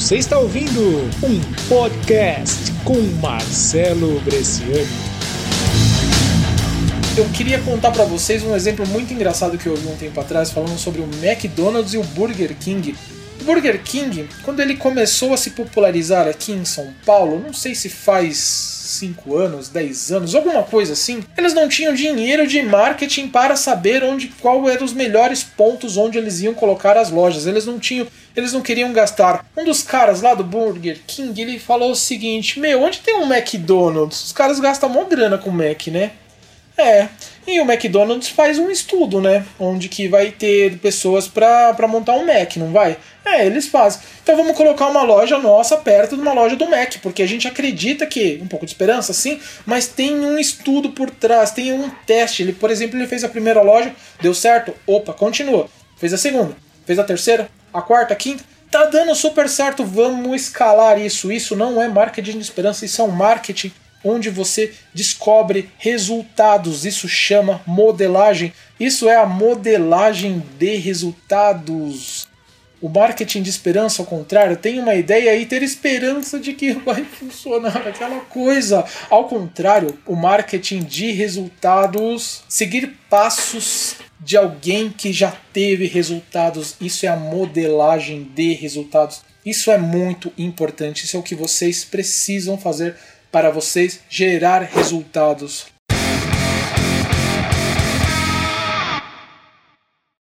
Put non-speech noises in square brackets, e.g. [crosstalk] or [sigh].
Você está ouvindo um podcast com Marcelo Bresciani. Eu queria contar para vocês um exemplo muito engraçado que eu vi um tempo atrás falando sobre o McDonald's e o Burger King. O Burger King, quando ele começou a se popularizar aqui em São Paulo, não sei se faz 5 anos, 10 anos, alguma coisa assim, eles não tinham dinheiro de marketing para saber onde qual eram os melhores pontos onde eles iam colocar as lojas. Eles não tinham, eles não queriam gastar. Um dos caras lá do Burger King, ele falou o seguinte: "Meu, onde tem um McDonald's? Os caras gastam mó grana com Mac, né?" É. E o McDonald's faz um estudo, né? Onde que vai ter pessoas para montar um Mac, não vai? É, eles fazem. Então vamos colocar uma loja nossa perto de uma loja do Mac, porque a gente acredita que, um pouco de esperança, sim, mas tem um estudo por trás, tem um teste. Ele, por exemplo, ele fez a primeira loja, deu certo, opa, continua. Fez a segunda, fez a terceira, a quarta, a quinta. Tá dando super certo, vamos escalar isso. Isso não é marketing de esperança, isso é um marketing onde você descobre resultados. Isso chama modelagem. Isso é a modelagem de resultados. O marketing de esperança, ao contrário, tem uma ideia e ter esperança de que [laughs] vai funcionar aquela coisa. Ao contrário, o marketing de resultados, seguir passos de alguém que já teve resultados. Isso é a modelagem de resultados. Isso é muito importante. Isso é o que vocês precisam fazer para vocês gerar resultados.